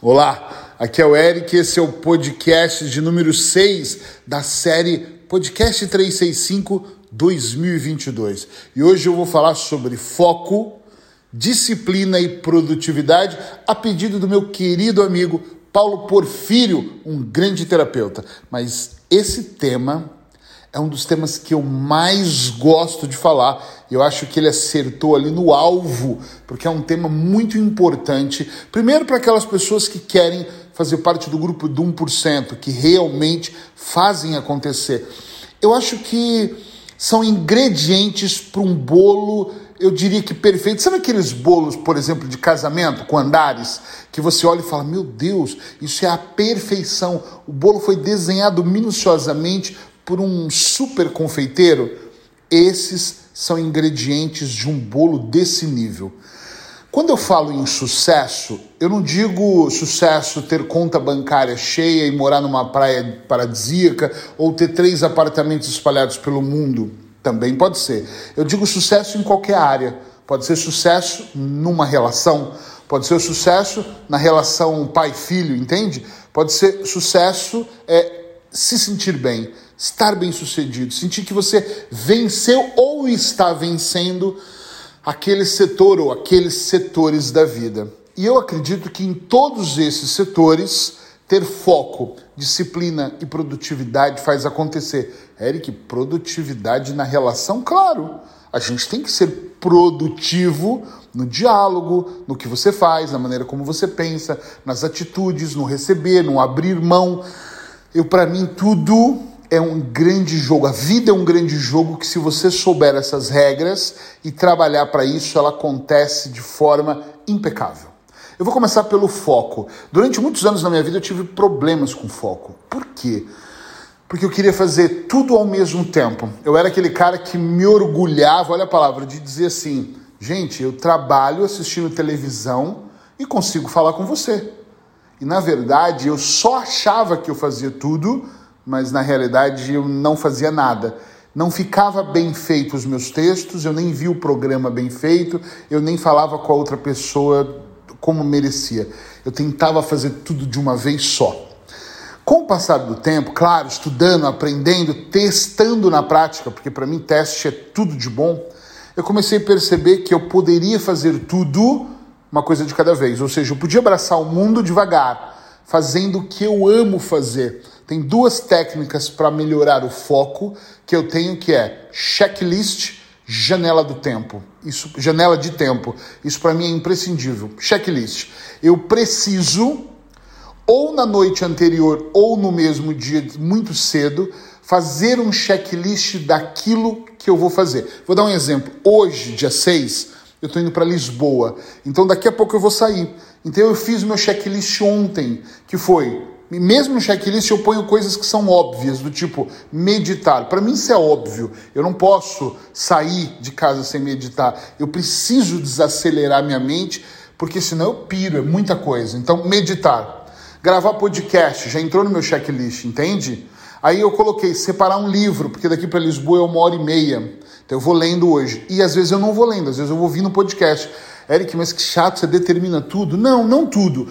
Olá, aqui é o Eric, esse é o podcast de número 6 da série Podcast 365 2022. E hoje eu vou falar sobre foco, disciplina e produtividade a pedido do meu querido amigo Paulo Porfírio, um grande terapeuta. Mas esse tema é um dos temas que eu mais gosto de falar. Eu acho que ele acertou ali no alvo, porque é um tema muito importante. Primeiro, para aquelas pessoas que querem fazer parte do grupo do 1%, que realmente fazem acontecer. Eu acho que são ingredientes para um bolo, eu diria que perfeito. Sabe aqueles bolos, por exemplo, de casamento com andares, que você olha e fala: Meu Deus, isso é a perfeição. O bolo foi desenhado minuciosamente por um super confeiteiro, esses são ingredientes de um bolo desse nível. Quando eu falo em sucesso, eu não digo sucesso ter conta bancária cheia e morar numa praia paradisíaca ou ter três apartamentos espalhados pelo mundo. Também pode ser. Eu digo sucesso em qualquer área. Pode ser sucesso numa relação, pode ser sucesso na relação pai-filho, entende? Pode ser sucesso é, se sentir bem, estar bem sucedido, sentir que você venceu ou está vencendo aquele setor ou aqueles setores da vida. E eu acredito que em todos esses setores, ter foco, disciplina e produtividade faz acontecer. Eric, produtividade na relação? Claro, a gente tem que ser produtivo no diálogo, no que você faz, na maneira como você pensa, nas atitudes, no receber, no abrir mão. Eu, para mim, tudo é um grande jogo. A vida é um grande jogo que, se você souber essas regras e trabalhar para isso, ela acontece de forma impecável. Eu vou começar pelo foco. Durante muitos anos na minha vida eu tive problemas com foco. Por quê? Porque eu queria fazer tudo ao mesmo tempo. Eu era aquele cara que me orgulhava, olha a palavra, de dizer assim: gente, eu trabalho assistindo televisão e consigo falar com você. E na verdade eu só achava que eu fazia tudo mas na realidade eu não fazia nada. Não ficava bem feito os meus textos, eu nem vi o programa bem feito, eu nem falava com a outra pessoa como merecia. Eu tentava fazer tudo de uma vez só. Com o passar do tempo, claro, estudando, aprendendo, testando na prática, porque para mim teste é tudo de bom, eu comecei a perceber que eu poderia fazer tudo uma coisa de cada vez. Ou seja, eu podia abraçar o mundo devagar, fazendo o que eu amo fazer tem duas técnicas para melhorar o foco que eu tenho que é checklist, janela do tempo. Isso, janela de tempo. Isso para mim é imprescindível. Checklist. Eu preciso ou na noite anterior ou no mesmo dia muito cedo fazer um checklist daquilo que eu vou fazer. Vou dar um exemplo. Hoje, dia 6, eu estou indo para Lisboa. Então daqui a pouco eu vou sair. Então eu fiz meu checklist ontem, que foi mesmo no checklist eu ponho coisas que são óbvias, do tipo meditar. Para mim isso é óbvio. Eu não posso sair de casa sem meditar. Eu preciso desacelerar minha mente, porque senão eu piro, é muita coisa. Então, meditar. Gravar podcast, já entrou no meu checklist, entende? Aí eu coloquei separar um livro, porque daqui para Lisboa é uma hora e meia. Então eu vou lendo hoje. E às vezes eu não vou lendo, às vezes eu vou ouvindo podcast. Eric, mas que chato, você determina tudo. Não, não tudo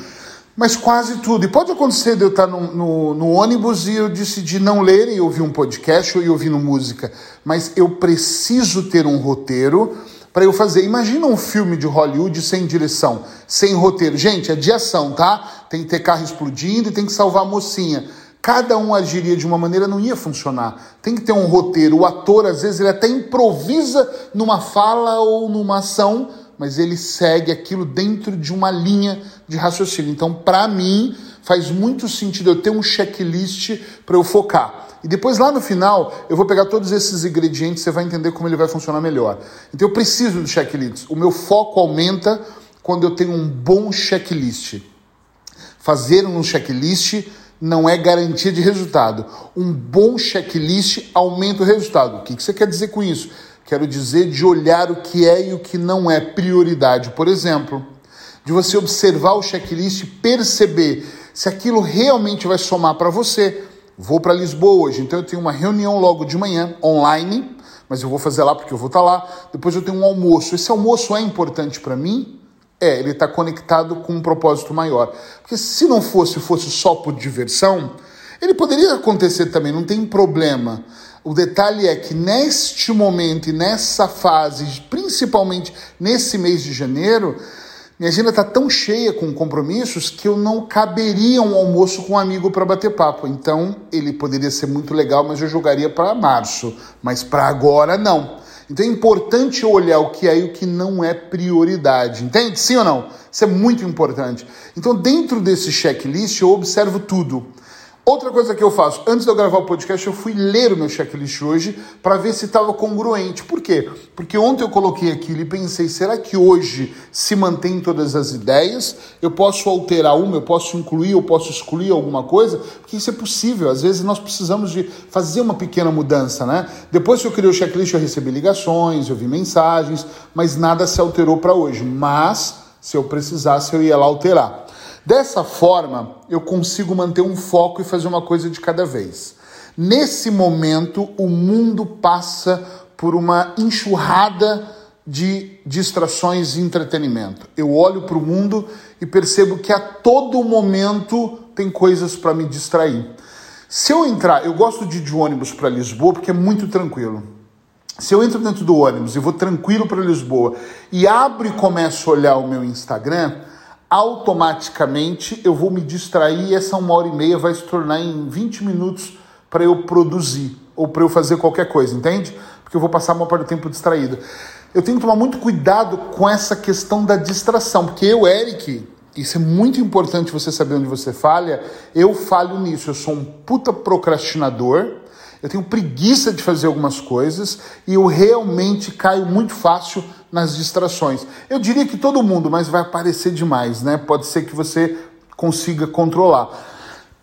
mas quase tudo. E pode acontecer de eu estar no, no, no, ônibus e eu decidir não ler e ouvir um podcast ou ir ouvindo música, mas eu preciso ter um roteiro para eu fazer. Imagina um filme de Hollywood sem direção, sem roteiro. Gente, é de ação, tá? Tem que ter carro explodindo e tem que salvar a mocinha. Cada um agiria de uma maneira, não ia funcionar. Tem que ter um roteiro. O ator, às vezes, ele até improvisa numa fala ou numa ação mas ele segue aquilo dentro de uma linha de raciocínio. Então, para mim, faz muito sentido eu ter um checklist para eu focar. E depois, lá no final, eu vou pegar todos esses ingredientes, você vai entender como ele vai funcionar melhor. Então, eu preciso do checklist. O meu foco aumenta quando eu tenho um bom checklist. Fazer um checklist não é garantia de resultado. Um bom checklist aumenta o resultado. O que você quer dizer com isso? Quero dizer de olhar o que é e o que não é prioridade. Por exemplo, de você observar o checklist e perceber se aquilo realmente vai somar para você. Vou para Lisboa hoje, então eu tenho uma reunião logo de manhã, online, mas eu vou fazer lá porque eu vou estar tá lá. Depois eu tenho um almoço. Esse almoço é importante para mim? É, ele está conectado com um propósito maior. Porque se não fosse, fosse só por diversão, ele poderia acontecer também, não tem problema. O detalhe é que neste momento e nessa fase, principalmente nesse mês de janeiro, minha agenda está tão cheia com compromissos que eu não caberia um almoço com um amigo para bater papo. Então, ele poderia ser muito legal, mas eu jogaria para março. Mas para agora, não. Então é importante olhar o que é e o que não é prioridade. Entende? Sim ou não? Isso é muito importante. Então, dentro desse checklist, eu observo tudo. Outra coisa que eu faço, antes de eu gravar o podcast, eu fui ler o meu checklist hoje para ver se estava congruente. Por quê? Porque ontem eu coloquei aquilo e pensei, será que hoje se mantém todas as ideias? Eu posso alterar uma, eu posso incluir, eu posso excluir alguma coisa? Porque isso é possível. Às vezes nós precisamos de fazer uma pequena mudança, né? Depois que eu criei o checklist, eu recebi ligações, eu vi mensagens, mas nada se alterou para hoje. Mas se eu precisasse, eu ia lá alterar. Dessa forma, eu consigo manter um foco e fazer uma coisa de cada vez. Nesse momento, o mundo passa por uma enxurrada de distrações e entretenimento. Eu olho para o mundo e percebo que a todo momento tem coisas para me distrair. Se eu entrar, eu gosto de ir de ônibus para Lisboa porque é muito tranquilo. Se eu entro dentro do ônibus e vou tranquilo para Lisboa e abro e começo a olhar o meu Instagram, automaticamente eu vou me distrair e essa uma hora e meia vai se tornar em 20 minutos para eu produzir ou para eu fazer qualquer coisa, entende? Porque eu vou passar uma parte do tempo distraído. Eu tenho que tomar muito cuidado com essa questão da distração, porque eu, Eric, isso é muito importante você saber onde você falha, eu falho nisso, eu sou um puta procrastinador, eu tenho preguiça de fazer algumas coisas e eu realmente caio muito fácil nas distrações. Eu diria que todo mundo, mas vai aparecer demais, né? Pode ser que você consiga controlar.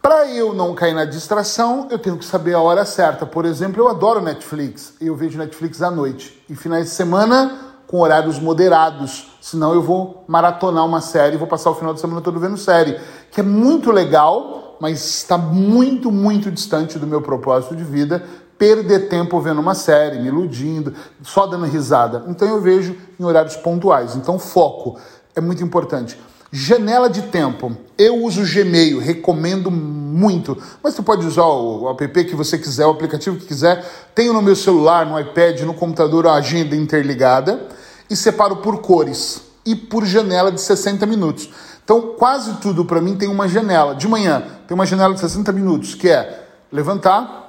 Para eu não cair na distração, eu tenho que saber a hora certa. Por exemplo, eu adoro Netflix. Eu vejo Netflix à noite. E finais de semana com horários moderados. Senão eu vou maratonar uma série, vou passar o final de semana todo vendo série. Que é muito legal, mas está muito, muito distante do meu propósito de vida perder tempo vendo uma série, me iludindo, só dando risada. Então eu vejo em horários pontuais. Então foco é muito importante. Janela de tempo. Eu uso o Gmail, recomendo muito. Mas tu pode usar o app que você quiser, o aplicativo que quiser. Tenho no meu celular, no iPad, no computador a agenda interligada e separo por cores e por janela de 60 minutos. Então, quase tudo para mim tem uma janela. De manhã, tem uma janela de 60 minutos, que é levantar,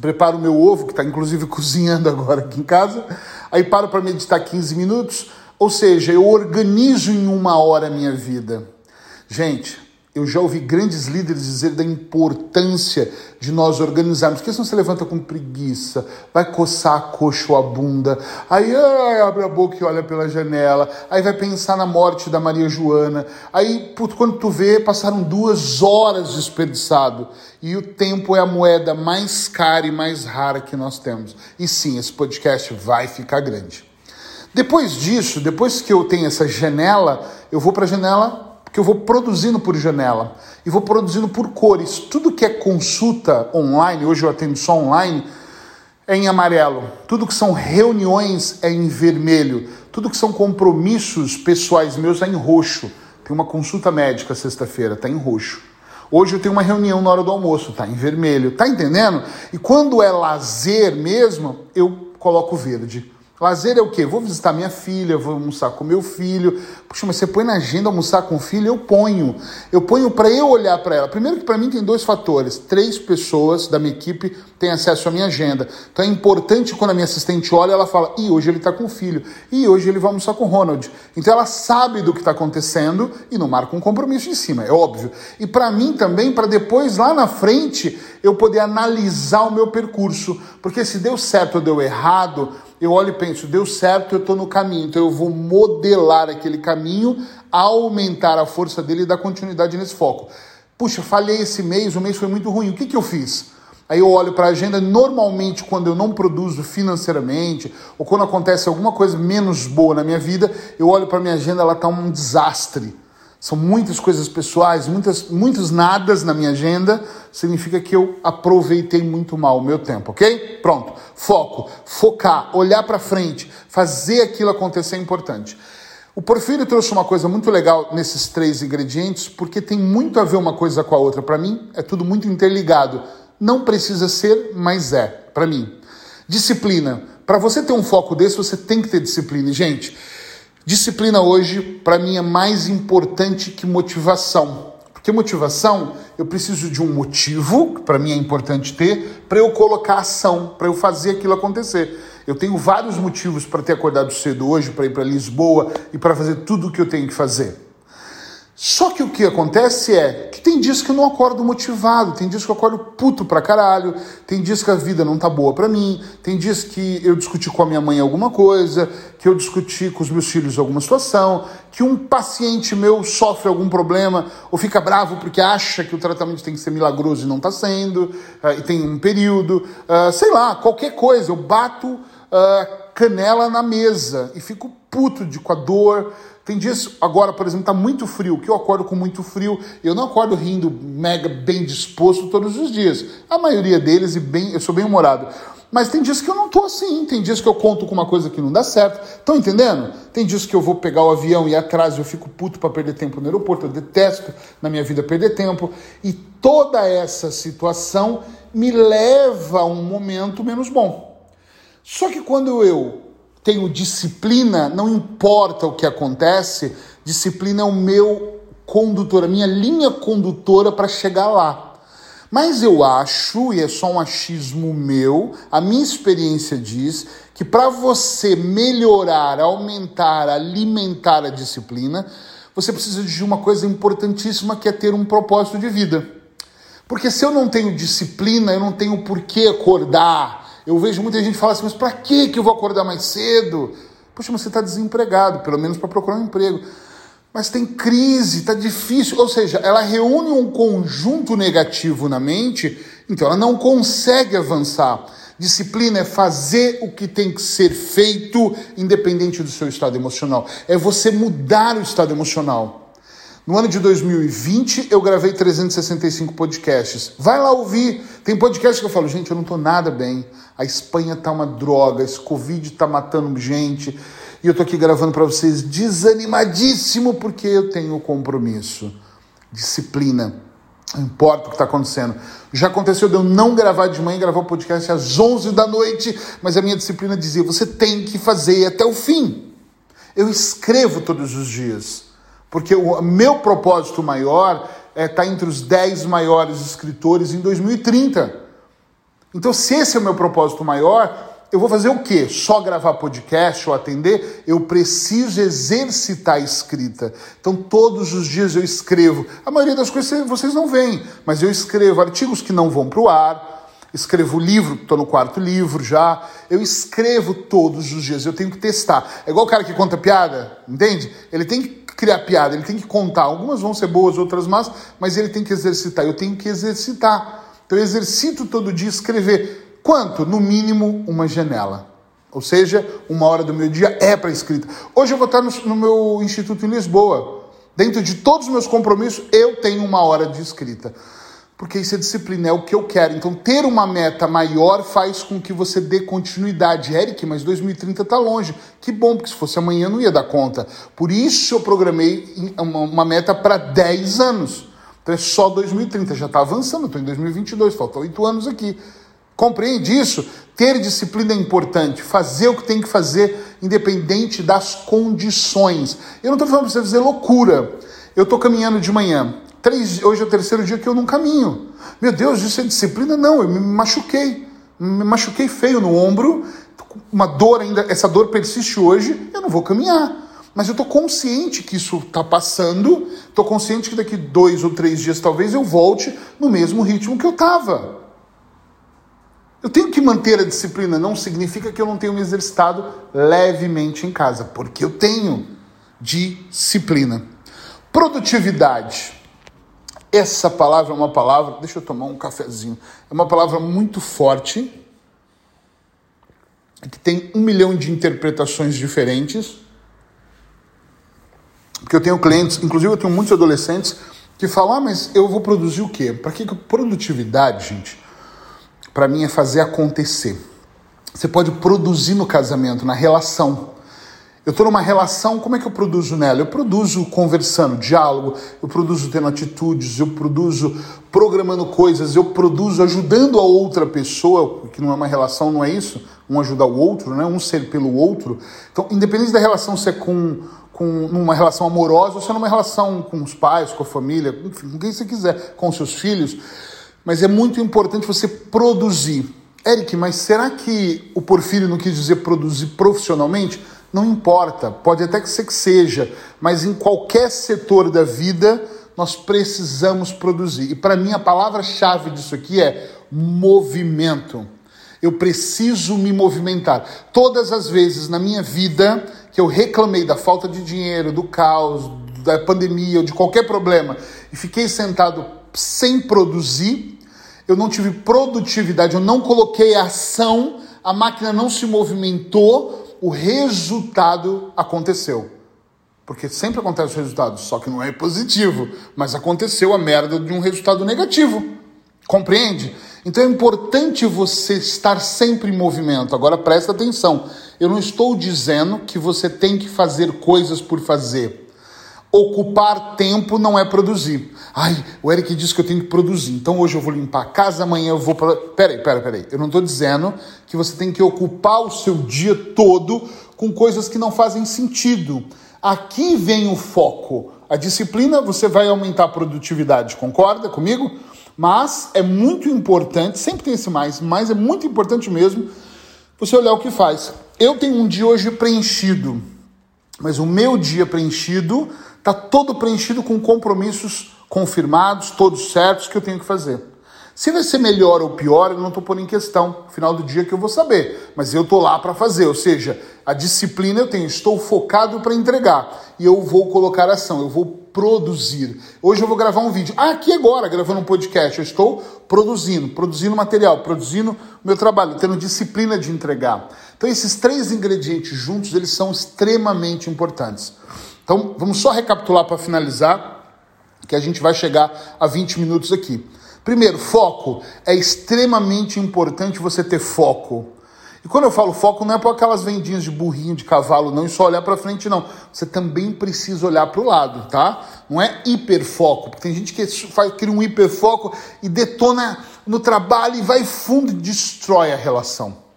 preparo o meu ovo, que está inclusive cozinhando agora aqui em casa, aí paro para meditar 15 minutos, ou seja, eu organizo em uma hora a minha vida. Gente, eu já ouvi grandes líderes dizer da importância de nós organizarmos. Porque senão você levanta com preguiça, vai coçar a coxa ou a bunda, aí ai, abre a boca e olha pela janela, aí vai pensar na morte da Maria Joana, aí quando tu vê, passaram duas horas desperdiçado. E o tempo é a moeda mais cara e mais rara que nós temos. E sim, esse podcast vai ficar grande. Depois disso, depois que eu tenho essa janela, eu vou para a janela porque eu vou produzindo por janela e vou produzindo por cores. Tudo que é consulta online, hoje eu atendo só online, é em amarelo. Tudo que são reuniões é em vermelho. Tudo que são compromissos pessoais meus é em roxo. Tem uma consulta médica sexta-feira, está em roxo. Hoje eu tenho uma reunião na hora do almoço, tá em vermelho. Tá entendendo? E quando é lazer mesmo, eu coloco verde. Lazer é o quê? Vou visitar minha filha, vou almoçar com meu filho. Puxa, mas você põe na agenda almoçar com o filho? Eu ponho. Eu ponho para eu olhar para ela. Primeiro que para mim tem dois fatores. Três pessoas da minha equipe têm acesso à minha agenda. Então é importante quando a minha assistente olha, ela fala, e hoje ele está com o filho. E hoje ele vai almoçar com o Ronald. Então ela sabe do que está acontecendo e não marca um compromisso em cima, é óbvio. E para mim também, para depois lá na frente, eu poder analisar o meu percurso. Porque se deu certo ou deu errado eu olho e penso, deu certo, eu estou no caminho, então eu vou modelar aquele caminho, aumentar a força dele e dar continuidade nesse foco. Puxa, falhei esse mês, o mês foi muito ruim, o que, que eu fiz? Aí eu olho para a agenda, normalmente quando eu não produzo financeiramente, ou quando acontece alguma coisa menos boa na minha vida, eu olho para a minha agenda, ela está um desastre. São muitas coisas pessoais, muitas, muitos nadas na minha agenda, significa que eu aproveitei muito mal o meu tempo, ok? Pronto. Foco, focar, olhar para frente, fazer aquilo acontecer é importante. O Porfírio trouxe uma coisa muito legal nesses três ingredientes, porque tem muito a ver uma coisa com a outra. Para mim, é tudo muito interligado. Não precisa ser, mas é, para mim. Disciplina. Para você ter um foco desse, você tem que ter disciplina. E, gente, disciplina hoje, para mim, é mais importante que motivação. Porque motivação, eu preciso de um motivo, que para mim é importante ter, para eu colocar ação, para eu fazer aquilo acontecer. Eu tenho vários motivos para ter acordado cedo hoje, para ir para Lisboa e para fazer tudo o que eu tenho que fazer. Só que o que acontece é que tem dias que eu não acordo motivado, tem dias que eu acordo puto pra caralho, tem dias que a vida não tá boa pra mim, tem dias que eu discuti com a minha mãe alguma coisa, que eu discuti com os meus filhos alguma situação, que um paciente meu sofre algum problema ou fica bravo porque acha que o tratamento tem que ser milagroso e não tá sendo, uh, e tem um período, uh, sei lá, qualquer coisa, eu bato uh, canela na mesa e fico puto de, com a dor tem dias, agora, por exemplo, tá muito frio, que eu acordo com muito frio, eu não acordo rindo mega bem disposto todos os dias. A maioria deles, e bem, eu sou bem humorado. Mas tem dias que eu não tô assim, tem dias que eu conto com uma coisa que não dá certo. Estão entendendo? Tem dias que eu vou pegar o avião e atrás eu fico puto para perder tempo no aeroporto, eu detesto na minha vida perder tempo. E toda essa situação me leva a um momento menos bom. Só que quando eu tenho disciplina, não importa o que acontece, disciplina é o meu condutor, a minha linha condutora para chegar lá. Mas eu acho, e é só um achismo meu, a minha experiência diz que para você melhorar, aumentar, alimentar a disciplina, você precisa de uma coisa importantíssima que é ter um propósito de vida. Porque se eu não tenho disciplina, eu não tenho por que acordar, eu vejo muita gente falar assim, mas para que eu vou acordar mais cedo? Poxa, mas você está desempregado, pelo menos para procurar um emprego. Mas tem crise, está difícil. Ou seja, ela reúne um conjunto negativo na mente, então ela não consegue avançar. Disciplina é fazer o que tem que ser feito, independente do seu estado emocional. É você mudar o estado emocional. No ano de 2020, eu gravei 365 podcasts. Vai lá ouvir. Tem podcast que eu falo, gente, eu não tô nada bem. A Espanha tá uma droga, esse Covid tá matando gente. E eu tô aqui gravando para vocês desanimadíssimo porque eu tenho compromisso. Disciplina. Não importa o que está acontecendo. Já aconteceu de eu não gravar de manhã, gravar o podcast às 11 da noite, mas a minha disciplina dizia: você tem que fazer até o fim. Eu escrevo todos os dias. Porque o meu propósito maior é estar tá entre os 10 maiores escritores em 2030. Então, se esse é o meu propósito maior, eu vou fazer o quê? Só gravar podcast ou atender? Eu preciso exercitar a escrita. Então, todos os dias eu escrevo. A maioria das coisas vocês não veem, mas eu escrevo artigos que não vão para o ar, escrevo livro, estou no quarto livro já. Eu escrevo todos os dias, eu tenho que testar. É igual o cara que conta piada, entende? Ele tem que criar piada, ele tem que contar. Algumas vão ser boas, outras más, mas ele tem que exercitar. Eu tenho que exercitar. Então eu exercito todo dia escrever. Quanto? No mínimo uma janela. Ou seja, uma hora do meu dia é para escrita. Hoje eu vou estar no, no meu instituto em Lisboa. Dentro de todos os meus compromissos, eu tenho uma hora de escrita porque isso é disciplina, é o que eu quero. Então, ter uma meta maior faz com que você dê continuidade. Eric, mas 2030 está longe. Que bom, porque se fosse amanhã eu não ia dar conta. Por isso eu programei uma meta para 10 anos. Então é só 2030, já está avançando, estou em 2022, faltam 8 anos aqui. Compreende isso? Ter disciplina é importante, fazer o que tem que fazer, independente das condições. Eu não estou falando para você fazer loucura. Eu estou caminhando de manhã, Três, hoje é o terceiro dia que eu não caminho. Meu Deus, isso é disciplina? Não, eu me machuquei. Me machuquei feio no ombro, uma dor ainda, essa dor persiste hoje, eu não vou caminhar. Mas eu estou consciente que isso está passando, estou consciente que daqui dois ou três dias talvez eu volte no mesmo ritmo que eu estava. Eu tenho que manter a disciplina, não significa que eu não tenho me exercitado levemente em casa, porque eu tenho disciplina. Produtividade. Essa palavra é uma palavra, deixa eu tomar um cafezinho, é uma palavra muito forte, que tem um milhão de interpretações diferentes. Porque eu tenho clientes, inclusive eu tenho muitos adolescentes, que falam: ah, mas eu vou produzir o quê? Para que produtividade, gente? Para mim é fazer acontecer. Você pode produzir no casamento, na relação. Eu estou numa relação, como é que eu produzo nela? Eu produzo conversando, diálogo, eu produzo tendo atitudes, eu produzo programando coisas, eu produzo ajudando a outra pessoa, que não é uma relação, não é isso? Um ajudar o outro, né? um ser pelo outro. Então, independente da relação ser com, com numa relação amorosa ou se é numa relação com os pais, com a família, enfim, com quem você quiser, com seus filhos, mas é muito importante você produzir. Eric, mas será que o Porfírio não quis dizer produzir profissionalmente? Não importa, pode até que seja, mas em qualquer setor da vida nós precisamos produzir. E para mim a palavra-chave disso aqui é movimento. Eu preciso me movimentar. Todas as vezes na minha vida que eu reclamei da falta de dinheiro, do caos, da pandemia ou de qualquer problema e fiquei sentado sem produzir, eu não tive produtividade, eu não coloquei ação, a máquina não se movimentou, o resultado aconteceu. Porque sempre acontece o resultado, só que não é positivo, mas aconteceu a merda de um resultado negativo. Compreende? Então é importante você estar sempre em movimento. Agora presta atenção. Eu não estou dizendo que você tem que fazer coisas por fazer. Ocupar tempo não é produzir. Ai, o Eric disse que eu tenho que produzir. Então hoje eu vou limpar a casa, amanhã eu vou. Pra... Peraí, peraí, peraí. Eu não estou dizendo que você tem que ocupar o seu dia todo com coisas que não fazem sentido. Aqui vem o foco. A disciplina, você vai aumentar a produtividade, concorda comigo? Mas é muito importante, sempre tem esse mais, mas é muito importante mesmo você olhar o que faz. Eu tenho um dia hoje preenchido, mas o meu dia preenchido está todo preenchido com compromissos confirmados, todos certos que eu tenho que fazer. Se vai ser melhor ou pior, eu não estou pondo em questão. Final do dia que eu vou saber, mas eu estou lá para fazer. Ou seja, a disciplina eu tenho, estou focado para entregar e eu vou colocar ação, eu vou produzir. Hoje eu vou gravar um vídeo. Ah, aqui agora, gravando um podcast, eu estou produzindo, produzindo material, produzindo meu trabalho, tendo disciplina de entregar. Então esses três ingredientes juntos, eles são extremamente importantes. Então, vamos só recapitular para finalizar, que a gente vai chegar a 20 minutos aqui. Primeiro, foco. É extremamente importante você ter foco. E quando eu falo foco, não é para aquelas vendinhas de burrinho, de cavalo, não, e só olhar para frente, não. Você também precisa olhar para o lado, tá? Não é hiperfoco, porque tem gente que faz, cria um hiperfoco e detona no trabalho e vai fundo e destrói a relação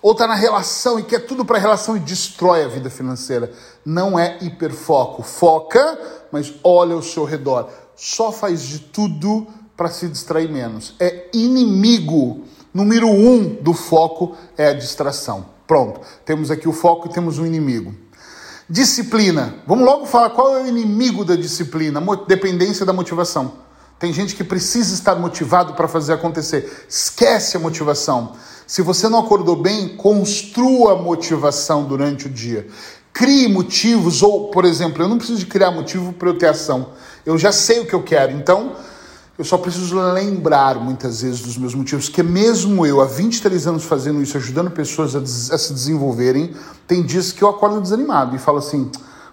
ou está na relação e quer tudo para a relação e destrói a vida financeira. Não é hiperfoco. Foca, mas olha ao seu redor. Só faz de tudo para se distrair menos. É inimigo. Número um do foco é a distração. Pronto. Temos aqui o foco e temos um inimigo. Disciplina. Vamos logo falar qual é o inimigo da disciplina. Dependência da motivação. Tem gente que precisa estar motivado para fazer acontecer. Esquece a motivação. Se você não acordou bem, construa motivação durante o dia. Crie motivos, ou, por exemplo, eu não preciso de criar motivo para eu ter ação. Eu já sei o que eu quero, então eu só preciso lembrar muitas vezes dos meus motivos, que mesmo eu, há 23 anos fazendo isso, ajudando pessoas a, a se desenvolverem, tem dias que eu acordo desanimado e falo assim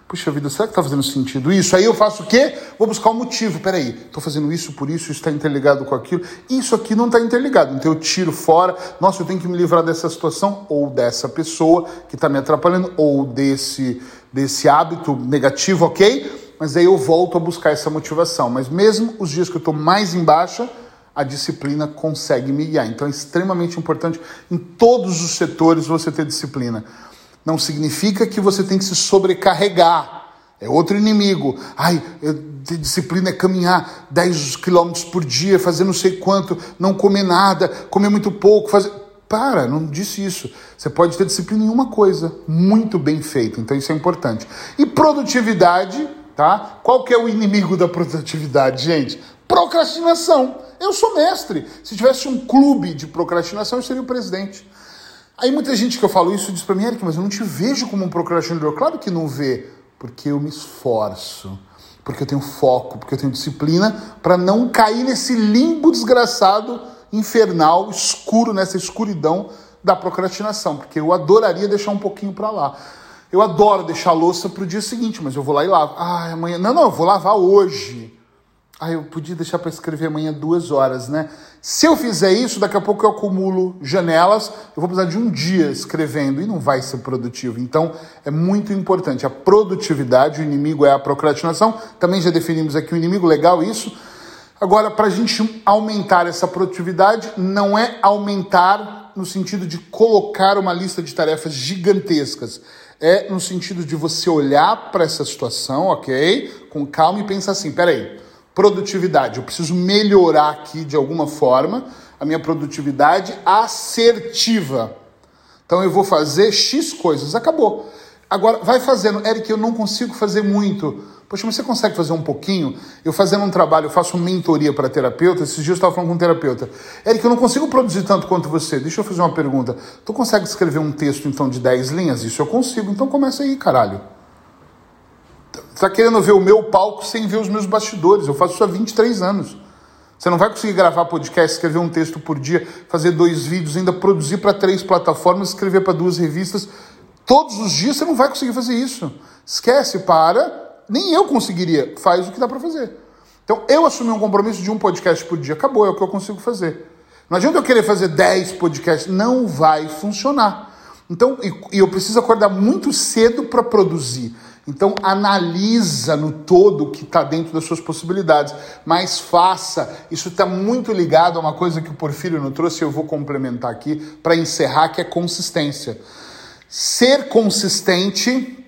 Puxa vida, será que está fazendo sentido isso? Aí eu faço o quê? Vou buscar um motivo. Peraí, estou fazendo isso por isso, isso está interligado com aquilo. Isso aqui não está interligado. Então eu tiro fora. Nossa, eu tenho que me livrar dessa situação, ou dessa pessoa que está me atrapalhando, ou desse, desse hábito negativo, ok? Mas aí eu volto a buscar essa motivação. Mas mesmo os dias que eu estou mais em baixa, a disciplina consegue me guiar. Então é extremamente importante em todos os setores você ter disciplina não significa que você tem que se sobrecarregar. É outro inimigo. Ai, disciplina é caminhar 10 quilômetros por dia, fazer não sei quanto, não comer nada, comer muito pouco, fazer. Para, não disse isso. Você pode ter disciplina em uma coisa, muito bem feita. Então isso é importante. E produtividade, tá? Qual que é o inimigo da produtividade, gente? Procrastinação. Eu sou mestre. Se tivesse um clube de procrastinação, eu seria o presidente. Aí muita gente que eu falo isso diz para mim, Eric, mas eu não te vejo como um procrastinador. Claro que não vê, porque eu me esforço, porque eu tenho foco, porque eu tenho disciplina para não cair nesse limbo desgraçado, infernal, escuro, nessa escuridão da procrastinação, porque eu adoraria deixar um pouquinho para lá. Eu adoro deixar a louça para o dia seguinte, mas eu vou lá e lavo. Ah, amanhã. Não, não, eu vou lavar hoje. Ah, eu podia deixar para escrever amanhã duas horas, né? Se eu fizer isso, daqui a pouco eu acumulo janelas, eu vou precisar de um dia escrevendo e não vai ser produtivo. Então, é muito importante. A produtividade, o inimigo é a procrastinação. Também já definimos aqui o inimigo, legal isso. Agora, para a gente aumentar essa produtividade, não é aumentar no sentido de colocar uma lista de tarefas gigantescas. É no sentido de você olhar para essa situação, ok? Com calma e pensar assim: peraí produtividade. Eu preciso melhorar aqui de alguma forma a minha produtividade assertiva. Então eu vou fazer X coisas, acabou. Agora vai fazendo, Eric, eu não consigo fazer muito. Poxa, mas você consegue fazer um pouquinho? Eu fazendo um trabalho, eu faço mentoria para terapeuta. Esses dias eu estava falando com um terapeuta. Eric, eu não consigo produzir tanto quanto você. Deixa eu fazer uma pergunta. Tu consegue escrever um texto então de 10 linhas? Isso eu consigo. Então começa aí, caralho está querendo ver o meu palco sem ver os meus bastidores. Eu faço isso há 23 anos. Você não vai conseguir gravar podcast, escrever um texto por dia, fazer dois vídeos, ainda produzir para três plataformas, escrever para duas revistas. Todos os dias você não vai conseguir fazer isso. Esquece, para. Nem eu conseguiria. Faz o que dá para fazer. Então, eu assumi um compromisso de um podcast por dia. Acabou, é o que eu consigo fazer. Não adianta eu querer fazer 10 podcasts. Não vai funcionar. Então, e eu preciso acordar muito cedo para produzir. Então analisa no todo o que está dentro das suas possibilidades, mas faça. Isso está muito ligado a uma coisa que o Porfírio nos trouxe, eu vou complementar aqui para encerrar, que é consistência. Ser consistente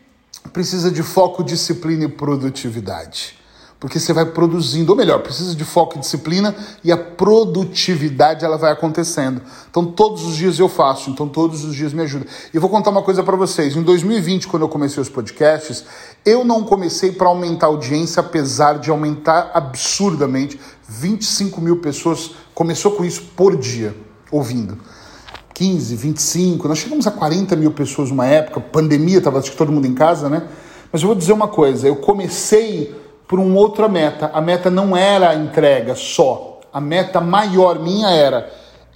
precisa de foco, disciplina e produtividade porque você vai produzindo, ou melhor, precisa de foco e disciplina e a produtividade ela vai acontecendo. Então todos os dias eu faço, então todos os dias me ajuda. E eu vou contar uma coisa para vocês. Em 2020, quando eu comecei os podcasts, eu não comecei para aumentar a audiência, apesar de aumentar absurdamente. 25 mil pessoas começou com isso por dia, ouvindo. 15, 25, nós chegamos a 40 mil pessoas numa época, pandemia, estava todo mundo em casa, né? Mas eu vou dizer uma coisa, eu comecei por uma outra meta. A meta não era a entrega só. A meta maior minha era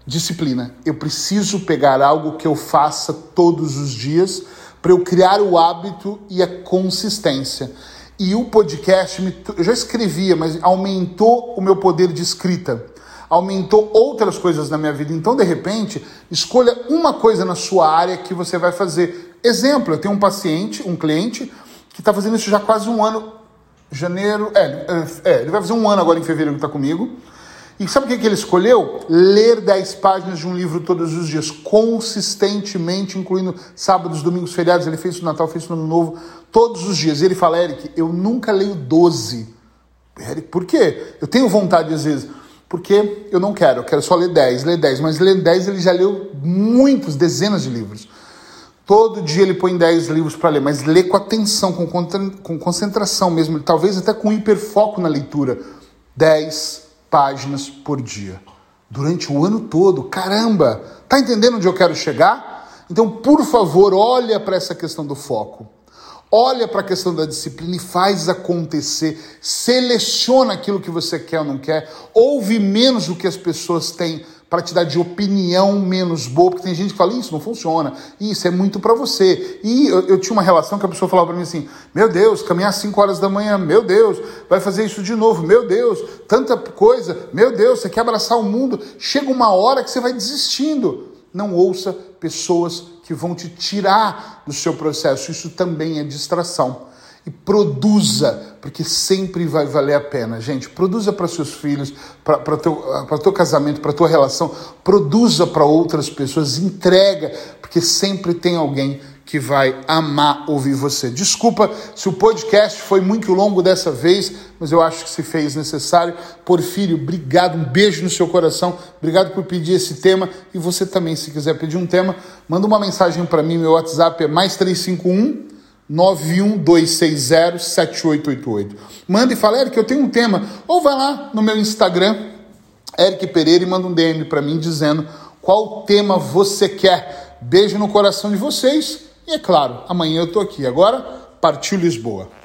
disciplina. Eu preciso pegar algo que eu faça todos os dias para eu criar o hábito e a consistência. E o podcast, me, eu já escrevia, mas aumentou o meu poder de escrita. Aumentou outras coisas na minha vida. Então, de repente, escolha uma coisa na sua área que você vai fazer. Exemplo, eu tenho um paciente, um cliente, que está fazendo isso já quase um ano janeiro. É, é, ele vai fazer um ano agora em fevereiro que está comigo. E sabe o que, que ele escolheu? Ler 10 páginas de um livro todos os dias, consistentemente, incluindo sábados, domingos, feriados. Ele fez isso no Natal, fez isso no Ano Novo, todos os dias. E ele fala, Eric, eu nunca leio 12. Eric, por quê? Eu tenho vontade às vezes. Porque eu não quero, eu quero só ler 10, ler 10. Mas ler 10 ele já leu muitos, dezenas de livros. Todo dia ele põe 10 livros para ler, mas lê com atenção, com, com concentração mesmo, talvez até com hiperfoco na leitura. 10 páginas por dia. Durante o ano todo. Caramba! Tá entendendo onde eu quero chegar? Então, por favor, olha para essa questão do foco. Olha para a questão da disciplina e faz acontecer. Seleciona aquilo que você quer ou não quer. Ouve menos do que as pessoas têm para te dar de opinião menos boa, porque tem gente que fala, isso não funciona, isso é muito para você. E eu, eu, tinha uma relação que a pessoa falava para mim assim, meu Deus, caminhar às 5 horas da manhã, meu Deus, vai fazer isso de novo, meu Deus, tanta coisa, meu Deus, você quer abraçar o mundo. Chega uma hora que você vai desistindo. Não ouça pessoas que vão te tirar do seu processo, isso também é distração e produza, porque sempre vai valer a pena. Gente, produza para seus filhos, para teu, para teu casamento, para tua relação, produza para outras pessoas, entrega, porque sempre tem alguém que vai amar ouvir você. Desculpa se o podcast foi muito longo dessa vez, mas eu acho que se fez necessário. Porfírio, obrigado, um beijo no seu coração, obrigado por pedir esse tema. E você também, se quiser pedir um tema, manda uma mensagem para mim, meu WhatsApp é mais 351 912607888. Manda e fala, Eric, eu tenho um tema. Ou vai lá no meu Instagram, Eric Pereira, e manda um DM para mim dizendo qual tema você quer. Beijo no coração de vocês. E é claro, amanhã eu tô aqui. Agora, partiu Lisboa.